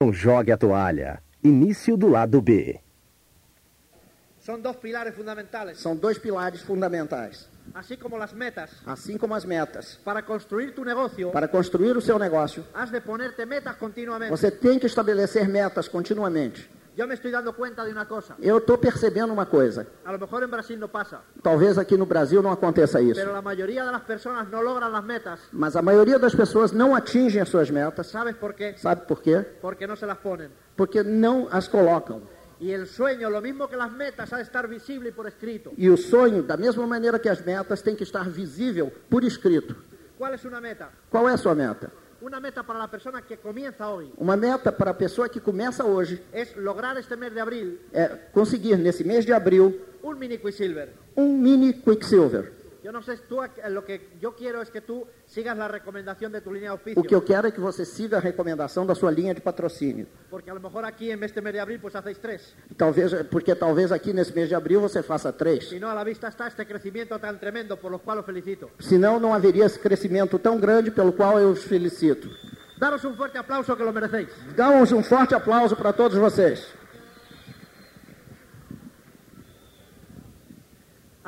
Não jogue a toalha. Início do lado B. Son dos pilares fundamentales, São dois pilares fundamentais, así como las metas. assim como as metas. Para construir tu negocio, Para construir o seu negócio, has de ponerte metas continuamente. você tem que estabelecer metas continuamente. Yo me estoy dando cuenta de una cosa. Eu estou percebendo uma coisa. A lo mejor en Brasil no pasa, Talvez aqui no Brasil não aconteça isso. Mas a maioria das pessoas não atingem as suas metas. ¿Sabes por qué? Sabe por quê? Porque no se las ponen. Porque não as colocam. Y el sueño, lo mismo que las metas, ha de estar visible y por escrito. E o sonho, da mesma maneira que as metas, tem que estar visível por escrito. ¿Cuál es una meta? Qual é a sua meta? Una meta para la persona que comienza hoy Uma meta para a pessoa que começa hoje es lograr este mes de abril é conseguir, nesse mês de abril, un mini Quicksilver. um mini Quicksilver. Yo no sé, tú, lo que yo quiero es que tú sigas la recomendación de tu línea de O que eu quero é que você siga a recomendação da sua linha de patrocínio. Porque a lo mejor aquí en este mes de abril pues hacéis tres. Talvez, porque talvez aqui nesse mês de abril você faça três. No, a la vista está este crecimiento tan tremendo, por lo cual os felicito. Senão não haveria esse crescimento tão grande pelo qual eu os felicito. Daros un fuerte aplauso que lo merecéis. Damos um forte aplauso para todos vocês.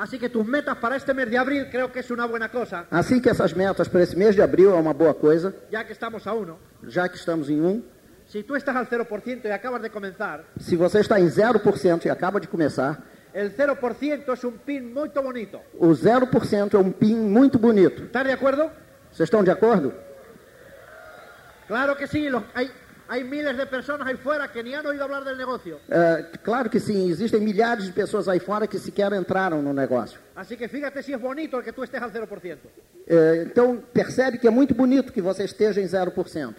Así que tus metas para este mes de abril creo que es una buena cosa, Assim que essas metas para esse mês de abril é uma boa coisa, ya que estamos a uno. já que estamos em um. Si tú estás al 0% y acabas de comenzar, Se você está em 0% e acaba de começar, el 0% es un pin muy bonito. o 0% é um PIN muito bonito. ¿Estás de acuerdo? Vocês estão de acordo? Claro que sí, los- hay, hay miles de personas ahí fuera que ni han oído hablar del negocio. É, claro que sim, existem milhares de pessoas aí fora que sequer entraram no negócio. Así que fíjate si es bonito que tú estés al 0%. É, então, percebe que é muito bonito que você esteja em 0%.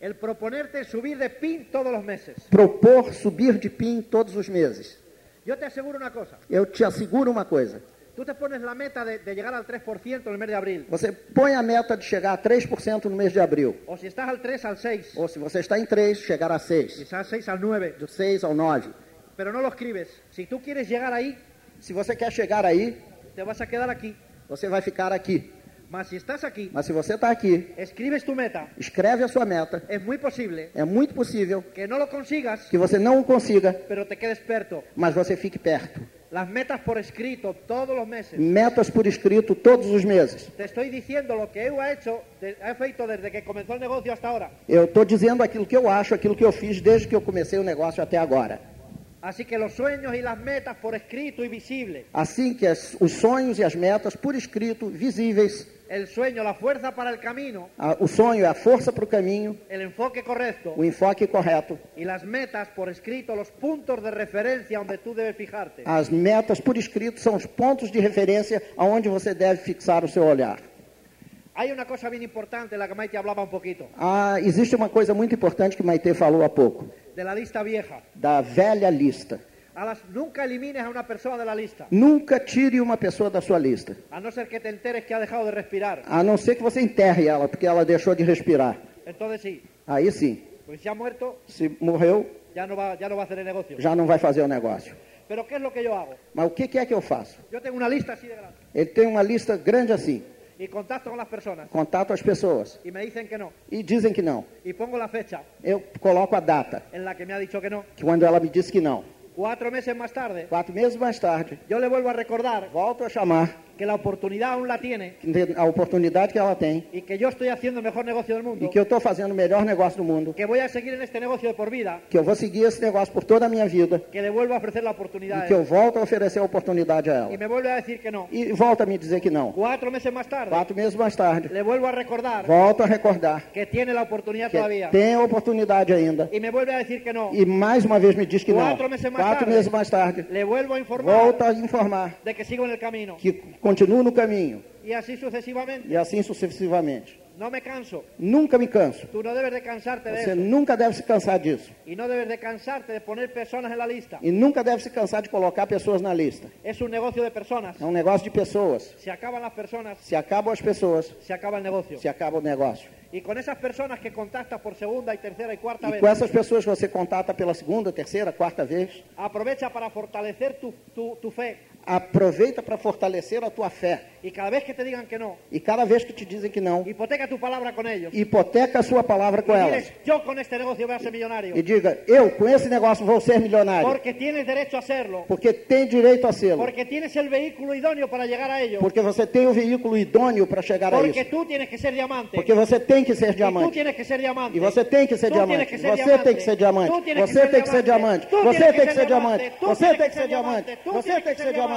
El proponerte subir de pin todos los meses. Propor subir de PIN todos os meses. Yo te aseguro una cosa. Eu te asseguro uma coisa. Tú te pones la meta de, de llegar al 3% en el mes de abril. Você põe a meta de chegar a 3% no mês de abril. O si estás al 3, al 6. Ou se você está em 3, chegar a 6. Si estás al 6, al 9. Do 6 ao 9. Pero no lo escribes. Si tú quieres llegar ahí, Se você quer chegar aí, te vas a quedar aquí. você vai ficar aqui. Mas si estás aquí, Mas se você está aqui, escribes tu meta, escreve a sua meta. es muy posible É muito possível que no lo consigas, que você não o consiga, pero te quedes experto. mas você fique perto. Las metas por escrito todos los meses. Metas por escrito todos os meses. Te estoy diciendo lo que eu ha hecho, he feito desde que comenzó el negocio hasta ahora. Eu estou dizendo aquilo que eu acho, aquilo que eu fiz desde que eu comecei o negócio até agora. Así que los sueños y las metas por escrito y visible. Assim que as- os sonhos e as metas por escrito, visíveis, El sueño, la fuerza para el camino, a- o sonho é a força para o caminho, el enfoque correcto o enfoque correto. y las metas por escrito, los puntos de referencia donde tú debes fijarte. As metas por escrito são os pontos de referência aonde você deve fixar o seu olhar. Hay una cosa bien importante, la que Maite hablaba un poquito, Ah, existe uma coisa muito importante que Maite falou há pouco, de la lista vieja. da velha lista. A las, nunca elimines a una persona de la lista, Nunca tire uma pessoa da sua lista, a no ser que te enteres que ha dejado de respirar. a não ser que você enterre ela porque ela deixou de respirar. Entonces sí, Aí sim, pues si ha muerto, se morreu, ya no va, ya no va a hacer el negocio. já não vai fazer o negócio. Pero ¿qué es lo que yo hago? Mas o que que é que eu faço? Yo tengo una lista así de grande Ele tem uma lista grande assim, personas contato as pessoas y me dicen que no. e dizem que não. Pongo la fecha Eu coloco a data, en la que me ha dicho que no. que quando ela me diz que não. Cuatro meses más tarde, Quatro meses mais tarde, yo le vuelvo a recordar. Volto a chamar que la oportunidad aún la tiene a oportunidade que ela tem y que yo estoy haciendo el mejor negocio del e mundo, que eu estou fazendo o melhor negócio do mundo, que voy a seguir en este negocio de por vida, que eu vou seguir esse negócio por toda a minha vida que le vuelvo a ofrecer la oportunidad e que eu volto a oferecer a oportunidade a y ela. me vuelve a decir que no. E volta a me dizer que não. Cuatro meses más tarde, Quatro meses mais tarde, le vuelvo a recordar volto a recordar que tiene la oportunidad que todavía tem a oportunidade ainda. y me vuelve a decir que no. E mais uma vez me diz que não. Quatro meses mais Quatro tarde. meses mais tarde, Le vuelvo a informar volta a informar de que sigo en el camino que continuo no caminho y así sucesivamente. e assim sucessivamente. No me canso. Nunca me canso. Tú no debes de cansarte Você eso nunca deve se cansar disso. y no debes de cansarte de poner personas en la lista. E nunca deve se cansar de colocar pessoas na lista. Es un negocio de personas. É um negócio de pessoas. Se acaban las personas, Se acabam as pessoas, se acaba el negocio. se acaba o negócio. Y con esas personas que contactas por segunda y tercera y cuarta E vez, com essas pessoas que você contata pela segunda, terceira, quarta vez, aprovecha para fortalecer tu, tu- tu fe Aproveita para fortalecer a tua fé. Y cada vez que te digan que no, E cada vez que te dizem que não, hipoteca tu palabra con ellos. hipoteca a sua palavra com elas. diles, yo con este negocio voy a ser millonario. E diga, eu com esse negócio vou ser milionário. Porque tienes derecho a hacerlo. Porque tem direito a ser. Porque tienes el vehículo idóneo para llegar a ello. Porque você tem o veículo idôneo para chegar a Porque isso. tú tienes que ser diamante. Porque você tem que ser Y tú diamante. tienes que ser diamante. E você tem que ser diamante. que ser Você diamante. tem que ser diamante. Você tem que ser diamante. Você tem que ser diamante. Você tem que ser diamante. Você tem que ser diamante.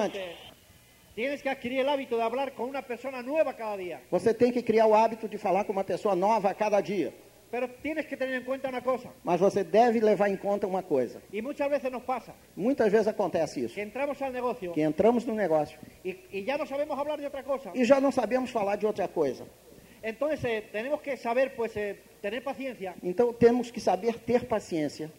Tienes que adquirir el hábito de hablar con una persona nueva cada día. Você tem que criar o hábito de falar com uma pessoa nova a cada dia. Pero tienes que tener en cuenta una cosa. Mas você deve levar em conta uma coisa. Y muchas veces nos pasa Muitas vezes acontece isso. que entramos al negocio Que entramos no negócio y, y ya no sabemos hablar de otra cosa. e já não sabemos falar de outra coisa. Entonces eh, tenemos que saber, pues, eh, tener paciencia, Então temos que saber ter paciência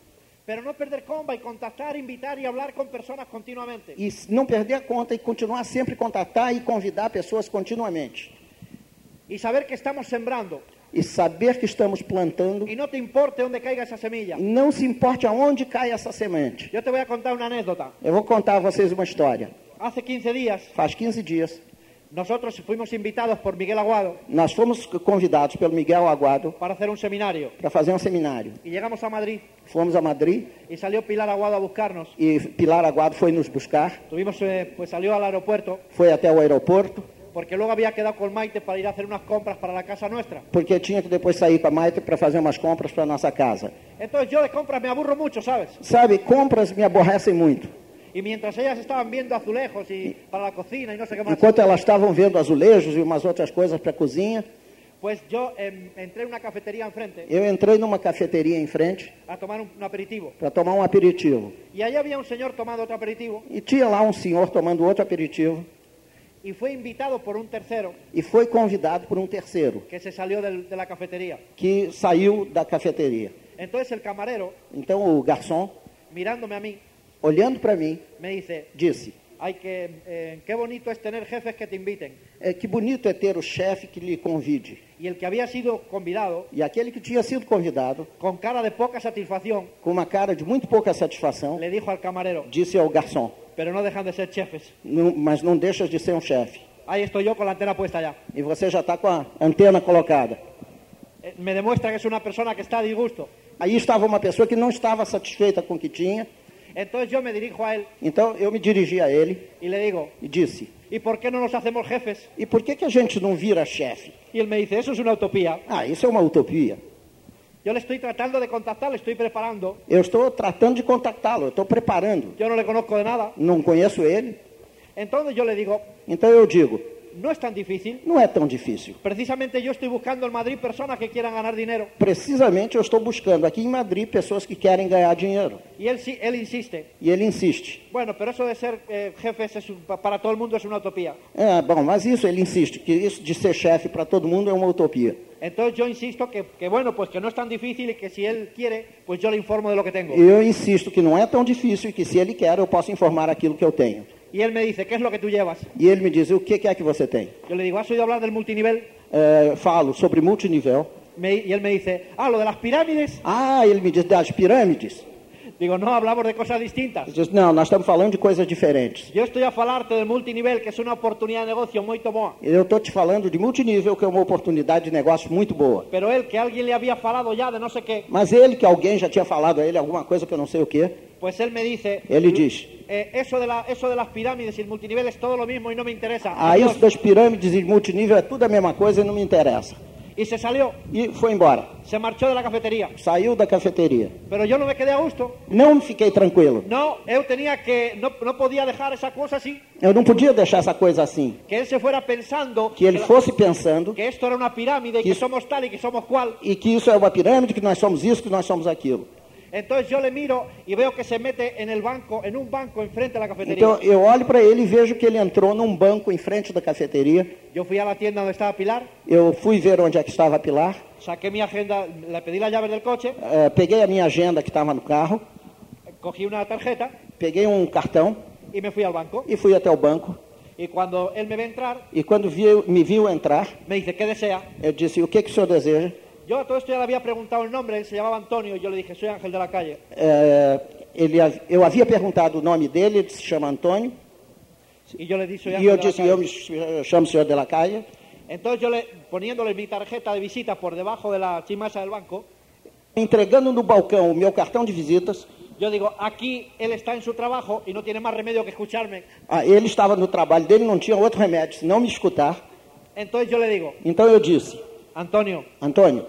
pero no perder comba y contactar, invitar y hablar con personas continuamente. e não perder a conta e continuar sempre a contatar e convidar pessoas continuamente. Y saber que estamos sembrando. E saber que estamos plantando. Y no te importe dónde caiga esa semilla. Não se importe aonde cai essa semente. Yo te voy a contar una anécdota. Eu vou contar a vocês uma história. Hace 15 días Faz 15 dias, nosotros fuimos invitados por Miguel Aguado nós fomos convidados pelo Miguel Aguado para hacer un seminario. para fazer um seminário. Y llegamos a Madrid Fomos a Madrid y salió Pilar Aguado a buscarnos. e Pilar Aguado foi nos buscar, Tuvimos, eh, pues salió al aeropuerto foi até o aeroporto, porque luego había quedado con Maite para ir a hacer unas compras para la casa nuestra. porque tinha que depois sair com a Maite para fazer umas compras para nossa casa. Entonces yo de compras me aburro mucho, ¿sabes? Sabe, compras me aborrecem muito. Más, Enquanto elas estavam vendo azulejos e umas outras coisas para a cozinha, pues yo em, entré en una cafetería enfrente eu entrei numa cafeteria em frente a tomar un, un aperitivo. para tomar um aperitivo. Y allí había un señor tomando otro aperitivo E tinha lá um senhor tomando outro aperitivo y fue invitado por un tercero e foi convidado por um terceiro que se de la cafetería. que saiu da cafeteria. Entonces el camarero, Então o garçom, mirándome a mí, olhando para mim, me dice, disse: ay, que, eh, qué bonito es tener jefes que te inviten. é, Que bonito é ter o chefe que lhe convide. El que había sido convidado, E aquele que tinha sido convidado, con cara de poca satisfacción, com uma cara de muito pouca satisfação, le dijo al camarero, disse ao garçom: pero no dejan de ser chefes. "Não- Mas não deixas de ser um chefe. Ahí estoy yo con la antena puesta ya. E você já está com a antena colocada. Eh, Me demuestra que es una persona que está a disgusto. Aí estava uma pessoa que não estava satisfeita com o que tinha. Então eu me dirigi a ele y le digo, e disse: ¿y por qué no nos hacemos jefes? E por que, que a gente não vira chefe? Y él me dice, eso es una utopía. Ah, isso é uma utopia. Le estoy tratando de contactar, le estoy preparando. Eu estou tratando de contactá-lo, eu estou preparando. Yo no le conozco de nada. Não conheço ele. Entonces yo le digo, Então eu digo: no es tan difícil. não é tão difícil. Precisamente yo estoy buscando en Madrid personas que quieran ganar dinero. Precisamente eu estou buscando aqui em Madrid pessoas que querem ganhar dinheiro. Y él, sí- él insiste. E ele insiste. Bueno, pero eso de ser eh, jefes es un- pa- para todo el mundo es una utopía. É, bom, mas isso ele insiste, que isso de ser chefe para todo mundo é uma utopia. Entonces yo insisto que, que, bueno, pues que no es tan difícil y que si él quiere, pues yo le informo de lo que tengo. E eu insisto que não é tão difícil e que se ele quer eu posso informar aquilo que eu tenho. Y él me dice, ¿qué es lo que tú llevas? E ele me diz: o que que é que você tem? Yo le digo, ¿has oído hablar del multinivel? É, falo sobre multinível. Me- y él me dice, ah, lo de las pirámides. Ah, ele me diz das pirâmides. Digo, no, hablamos de cosas distintas. Ele diz, não, nós estamos falando de coisas diferentes. Yo estoy a falarte del multinivel, que es una oportunidad de negocio muy boa. Eu estou te falando de multinível, que é uma oportunidade de negócio muito boa. Pero él, que alguien le había falado ya de no sé qué, Mas ele, que alguém já tinha falado a ele alguma coisa que eu não sei o que, pues él me dice, ele diz: eh, eso, de la, eso de las pirámides y el multinivel es todo lo mismo y no me interesa. Ah, isso das pirâmides e multinível é tudo a mesma coisa e não me interessa. Y se salió, E foi embora. se marchó de la cafetería. Saiu da cafeteria. Pero yo no me quedé a gusto. Não fiquei tranquilo. No, yo tenía que, no, no podía dejar esa cosa así, Eu não podia deixar essa coisa assim. que él se fuera pensando Que ele fosse pensando que esto era una pirámide y que Isso. somos tal y que somos cual. e que isso é uma pirâmide, que nós somos isso, que nós somos aquilo. Entonces yo le miro y veo que se mete en el banco, en un banco enfrente de la cafetería. Então eu olho para ele e vejo que ele entrou num banco em frente da cafeteria. Yo fui a la tienda donde estaba Pilar, Eu fui ver onde é que estava Pilar. saqué mi agenda, le pedí las llaves del coche, eh, peguei a minha agenda que estava no carro, cogí una tarjeta peguei um cartão y me fui al banco. e fui até o banco. Y cuando él me ve entrar, E quando viu- me viu entrar, me dice, ¿qué desea? eu disse: O que, que o senhor deseja? Yo a todo esto ya le había preguntado el nombre, él se llamaba Antonio, y yo le dije, soy Ángel de la calle. Eh, ele, eu havia perguntado o nome dele, ele se chama Antônio. Y yo le dije, soy E Ángel eu de la disse, eu me ch- chamo senhor de la Calle. Entonces yo le, poniéndole mi tarjeta de visita por debajo de la chimasa del banco, Entregando no balcão o meu cartão de visitas, yo digo, aquí él está en su trabajo y no tiene más remedio que escucharme. ah, ele estava no trabalho dele, não tinha outro remédio senão me escutar. Entonces yo le digo, Então eu disse, Antonio, Antônio,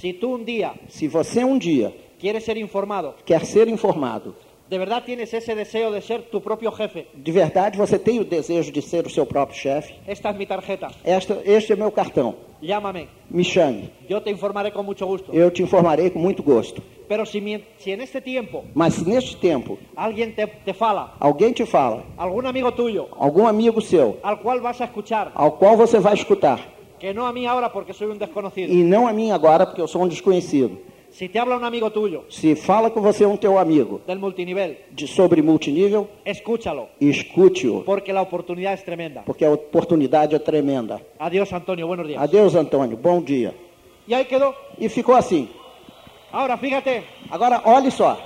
si tú un día se você um dia quieres ser informado, quer ser informado, de verdad tienes ese deseo de ser tu propio jefe, de verdade você tem o desejo de ser o seu próprio chefe, esta es mi tarjeta, esta, este é meu cartão. llámame, Me chame, yo te informaré con mucho gusto. eu te informarei com muito gosto. Pero si, si en este tiempo Mas se neste tempo alguien te, te fala, alguém te fala, algún amigo tuyo, algum amigo seu, al cual vas a escuchar, ao qual você vai escutar, que no a mí ahora porque soy un desconocido, e não a mim agora porque eu sou um desconhecido. si te habla un amigo tuyo Se fala com você um teu amigo del multinivel, de, sobre multinível, escúchalo, escute-o, porque la oportunidad es tremenda. porque a oportunidade é tremenda. Adiós, Antonio, buenos días. Adeus, Antônio, bom dia. Y ahí quedó. E ficou assim. Ahora, fíjate, Agora, olhe só,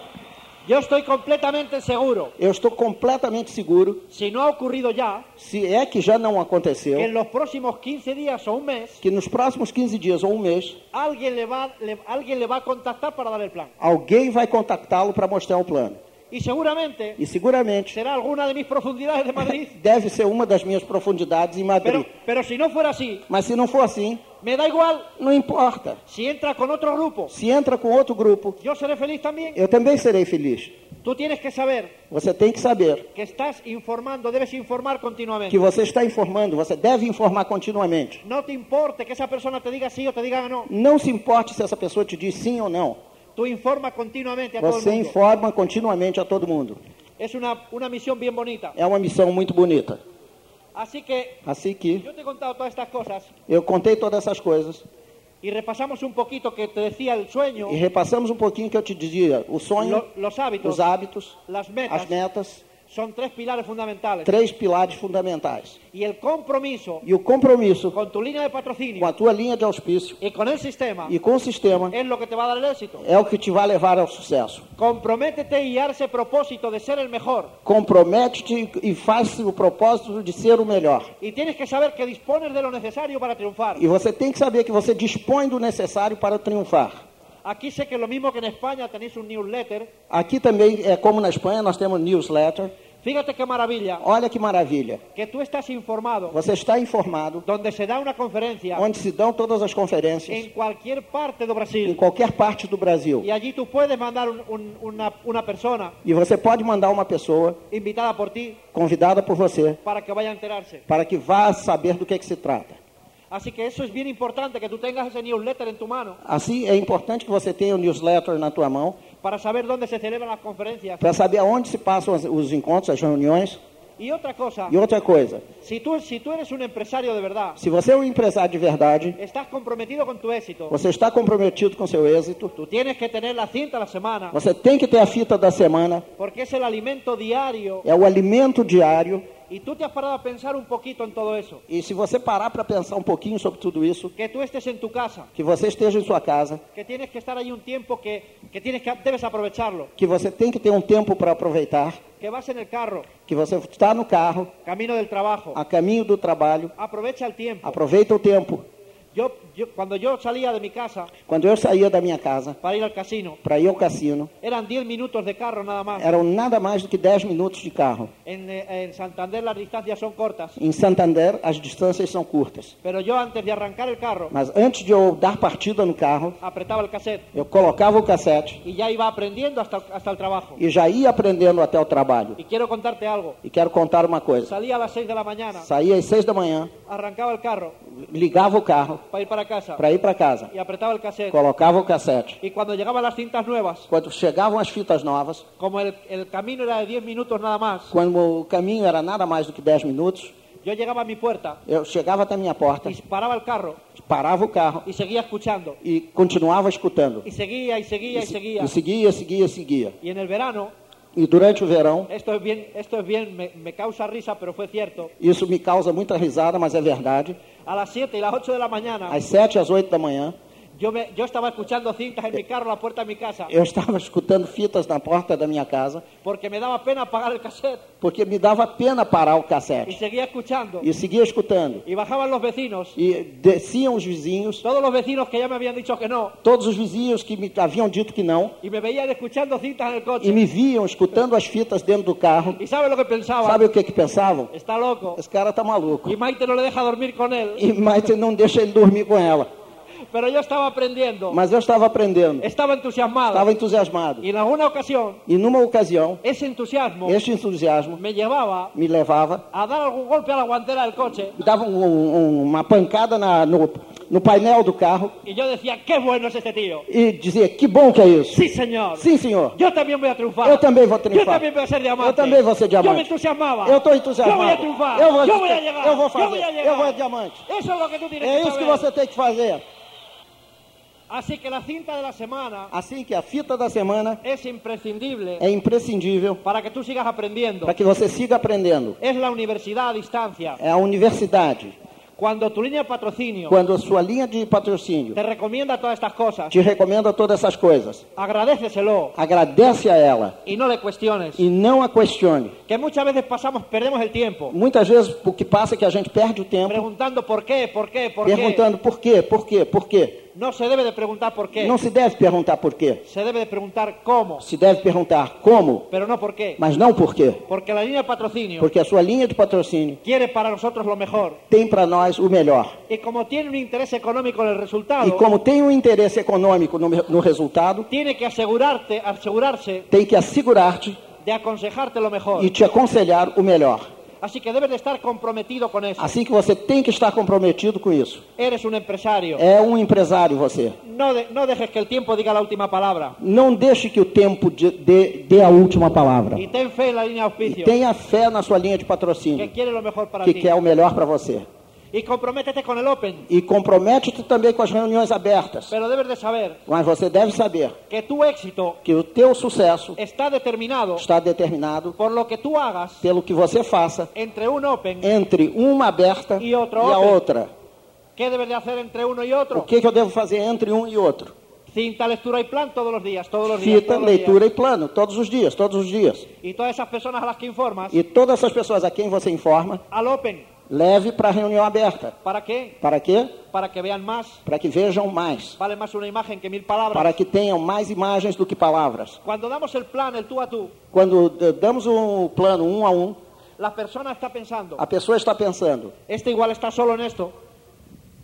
yo estoy completamente seguro, eu estou completamente seguro, si no ha ocurrido ya, se é que já não aconteceu, que en los próximos 15 días o un mes, que nos próximos 15 dias ou um mês, alguien le va, le- alguien le va a contactar para dar el plan. alguém vai contactá-lo para mostrar o plano. Y seguramente E seguramente será alguna de mis profundidades de Madrid. deve ser uma das minhas profundidades em Madrid. Pero, pero si no fuera así, Mas se não for assim, me da igual. não importa. Si entra con otro grupo, Se entra com outro grupo, yo seré feliz también. eu também serei feliz. Tú tienes que saber Você tem que saber que estás informando, debes informar que continuamente. você está informando, você deve informar continuamente. No te importe que esa persona te diga sí o te diga no. Não se importe se essa pessoa te diz sim ou não. Tú informa continuamente a todo Você mundo. informa continuamente a todo mundo. Es una, una misión bien bonita. É uma missão muito bonita. Así que Assim que yo te contado todas estas cosas eu contei todas essas coisas y repasamos un poquito que te decía el sueño, e repassamos um pouquinho que eu te dizia. O sonho, lo- hábitos, os hábitos, metas, as metas, son tres pilares fundamentales. três pilares fundamentais. Y el compromiso E o compromisso con tu línea de com a tua linha de auspício y con el sistema e com o sistema es lo que te va a dar el éxito. é o que te vai levar ao sucesso. Comprométete y dar ese propósito de ser el mejor. Compromete-te e faz o propósito de ser o melhor. Y tienes que saber que dispones de lo necesario para triunfar. E você tem que saber que você dispõe do necessário para triunfar. Aquí sé que lo mismo que en España tenéis un newsletter. Aqui também, é como na Espanha, nós temos newsletter. Fíjate qué maravilla Olha que maravilha. que tú estás informado Você está informado donde se da una conferencia onde se dão todas as conferências en cualquier parte do em Brasil. qualquer parte do Brasil. Y allí tú puedes mandar un- un- una, una persona E você pode mandar uma pessoa invitada por ti convidada por você para que a enterarse. para que vá saber do que, que se trata. Así que eso es bien importante, que tú tengas ese newsletter en tu mano Assim, é importante que você tenha o newsletter na tua mão para saber dónde se celebran las conferencias. para saber aonde se passam as- os encontros, as reuniões. Y otra cosa, E outra coisa, si tú, si tú eres un empresario de verdad, se você é um empresário de verdade, estás comprometido con tu éxito, você está comprometido com seu êxito, tú tienes que tener la cinta a la semana, você tem que ter a fita da semana, porque es el alimento diario. é o alimento diário. Y tú te has parado a pensar un poquito en todo eso. E se você parar para pensar um pouquinho sobre tudo isso, Que tú estés en tu casa, que você esteja em sua casa, que tienes que estar ahí un tiempo que, que, tienes que debes aprovecharlo, que você tem que ter um tempo para aproveitar, que vas en el carro, que você está no carro, camino del trabajo, a caminho do trabalho, aprovecha el tiempo. aproveita o tempo. Yo, yo, cuando yo salía de mi casa Quando eu saía da minha casa para ir al casino, para ir ao cassino, eran 10 minutos de carro nada más. eram nada mais do que 10 minutos de carro. En, eh, en Santander las distancias son cortas, Em Santander, as distâncias são curtas. pero yo antes de arrancar el carro, Mas antes de eu dar partida no carro, apretaba el cassette eu colocava o cassete y ya iba aprendiendo hasta, hasta el trabajo. e já ia aprendendo até o trabalho. Y quiero contarte algo. E quero contar uma coisa. Salía a las 6 de la mañana, Saía às 6 da manhã, arrancaba el carro ligava o carro para ir para casa para ir para casa, y apretaba el cassette. colocava o cassete. Y cuando llegaban las cintas nuevas, Quando chegavam as fitas novas, como el camino era de 10 minutos nada más, quando o caminho era nada mais do que 10 minutos, yo llegaba a mi puerta eu chegava até a minha porta, y paraba el carro parava o carro y seguía escuchando. e continuava escutando. Y seguía y seguía y seguía. E seguia, seguia, seguia. Y en el verano, E durante o verão, esto es bien, esto es bien, me, me causa risa, pero fue cierto. isso me causa muita risada, mas é verdade. A las 7 y las 8 de la mañana, Às 7 às 8 da manhã, Yo, me- yo estaba escuchando cintas en mi carro a la puerta de mi casa Eu estava escutando fitas na porta da minha casa, porque me daba pena apagar el cassette porque me dava pena parar o cassete. seguía escuchando. E seguia escutando. Y bajaban los vecinos, E desciam os vizinhos, todos los vecinos que ya me habían dicho que no, todos os vizinhos que me haviam dito que não, y me veían escuchando cintas el coche. e me viam escutando as fitas dentro do carro. ¿Y sabe lo que pensaban? Sabe o que que pensavam? Está loco. Esse cara tá maluco. Y Maite no le deja dormir con él. E Maite não deixa ele dormir com ela. Mas eu estava aprendendo, estaba entusiasmado. estava entusiasmado. Y en alguna ocasión, E numa ocasião, ese entusiasmo este entusiasmo me llevaba me levava, a dar algún golpe a la guantera del coche. dava um- um- uma pancada na- no, no painel do carro Y yo decía, qué bueno es este tío. e dizia: Que bom que é isso. Sí, señor. Sim, senhor. Yo también voy a triunfar. Eu também vou triunfar. también voy a ser diamante. Eu também vou ser diamante. Yo me entusiasmaba. Eu estou Yo voy a entusiasmado. triunfar. Eu vou, a llegar. eu vou fazer. a llegar. Eu vou diamante. Que tienes É que isso que você tem que fazer. Así que la cinta de la semana Assim que a fita da semana es imprescindible é imprescindível para que tú sigas aprendiendo. para que você siga aprendendo. Es la universidad a distancia. É a universidade. Cuando tu línea de patrocinio Quando a sua linha de patrocínio te recomienda todas estas cosas, te recomenda todas essas coisas, agradeceselo agradece a ela y no le cuestiones. e não a questione. Que muchas veces pasamos, perdemos el tiempo Muitas vezes o que passa é que a gente perde o tempo preguntando por qué, por qué, por qué. perguntando por quê, por quê, por quê. No se debe de preguntar por qué. Não se deve perguntar por quê. Se debe de preguntar cómo, Se deve perguntar como, pero no por qué. mas não por quê. Porque la línea de patrocinio Porque a sua linha de patrocínio quiere para nosotros lo mejor. tem para nós o melhor. Y como tiene un interés económico en el resultado, E como tem um interesse econômico no, no resultado, tiene que asegurarte, asegurarse tem que assegurar-te de aconsejarte lo mejor. e te aconselhar o melhor. Así que debes de estar comprometido con eso. Assim que você tem que estar comprometido com isso. Eres un empresario. É um empresário você. No, de- no dejes que el tiempo diga la última palabra. Não deixe que o tempo de- dê dê a última palavra. Y ten fe en la línea de E tenha fé na sua linha de que patrocínio, que ti. quer o melhor para você. Y comprométete con el Open. E compromete-te também com as reuniões abertas. De saber Mas você deve saber que tu éxito que o teu sucesso está determinado está determinado por lo que tú hagas pelo que você faça entre un Open. entre uma aberta E outro a outra. ¿Qué debes de hacer entre uno y O otro? que, que eu devo fazer entre um e outro? Cinta, lectura y plan todos los días, todos los días. Fita, leitura e plano, todos os dias, todos os dias. Y todas esas personas a las que informas E todas essas pessoas a quem você informa, al Open. Leve para a reunião aberta. ¿Para qué? Para quê? Para que vean más. Para que vejam mais. Vale más una imagen que mil palabras. Para que tenham mais imagens do que palavras. Cuando damos el plan, el tú a tú, Quando eh, damos um plano um a um, la persona está pensando, a pessoa está pensando: este igual está solo en esto,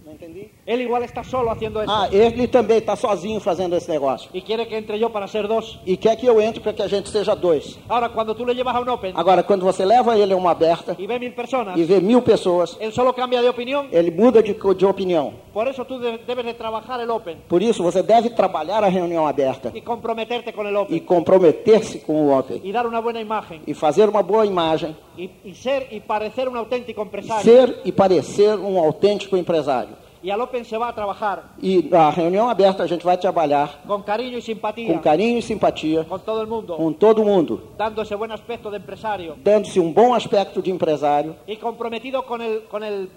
Não entendi. Él igual está solo haciendo esto. Ah, ele também está sozinho fazendo esse negócio. Y quiere que entre yo para ser dos. E quer que eu entre para que a gente seja dois. Ahora, cuando tú le llevas a un Open Agora, quando você leva ele a uma aberta y ve mil personas, e vê mil pessoas, él solo cambia de opinión. ele muda de, de opinião. Por eso tú de- debes de trabajar el Open Por isso, você deve trabalhar a reunião aberta y comprometerte con el e Open comprometer-se com o Open y dar una buena imagen e fazer uma boa imagem, y, y ser y parecer un auténtico empresario. ser e parecer um autêntico empresário. Y al Open se va a trabajar E a reunião aberta a gente vai trabalhar con cariño y com simpatía carinho e simpatia con todo mundo, com todo mundo, dando ese buen aspecto de empresario dando-se um bom aspecto de empresário y comprometido con el, con el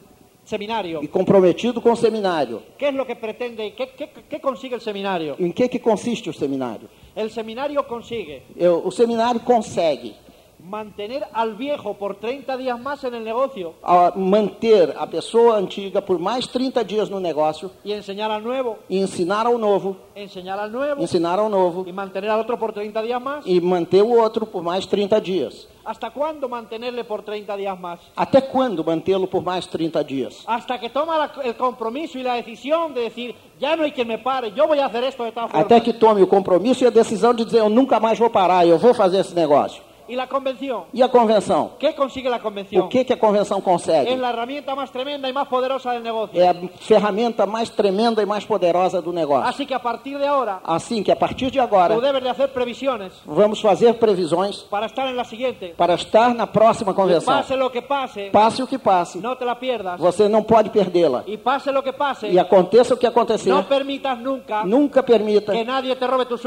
seminario. e comprometido com o seminário. ¿Qué es lo que pretende y qué, qué- qué consigue el seminario? Em que, que consiste o seminário? El seminario consigue Eu- o seminário consegue mantener al viejo por 30 días más en el negocio ah, manter a pessoa antiga por mais 30 dias no negócio y enseñar al nuevo, e ensinar ao novo, enseñar al nuevo ensinar ao novo y mantener al otro por 30 días más. e manter o outro por mais 30 dias. ¿Hasta cuándo mantenerle por 30 días más? Até quando mantê-lo por mais 30 dias? Hasta que toma el compromiso y la decisión de decir, ya no hay quien me pare, yo voy a hacer esto de tal forma. Até que tome o compromisso e a decisão de dizer eu nunca mais vou parar, eu vou fazer esse negócio. ¿Y la convención? E a convenção? ¿Qué consigue la convención? O que, que a convenção consegue? Es la herramienta más tremenda y más poderosa del negocio. É a ferramenta mais tremenda e mais poderosa do negócio. Así que a partir de ahora, Assim que a partir de agora de hacer previsiones vamos fazer previsões para estar en la siguiente. para estar na próxima convenção. pase lo que pase, Passe o que passe, no te la pierdas. você não pode perdê-la. Y pase lo que pase, E aconteça o que acontecer, no permitas nunca nunca permita que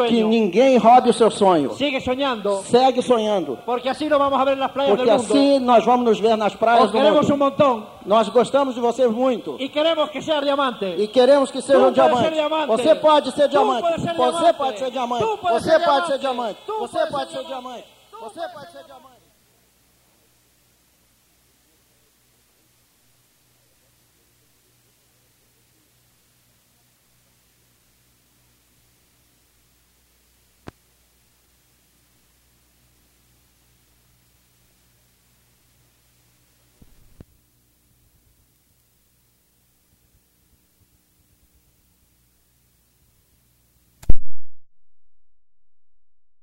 que ninguém roube o seu sonho. Sigue soñando, Segue sonhando, mundo. Porque así nos vamos ver en las playas Porque del mundo. assim nós vamos nos ver nas praias Os do queremos un mundo. montón. Nós gostamos de vocês muito. Y queremos que seas diamante. E queremos que pode diamantes. ser diamante. Você pode ser diamante. pode ser Você diamante. pode ser diamante. Pode Você ser pode ser diamante. diamante. Você pode ser diamante. diamante. Você pode ser diamante.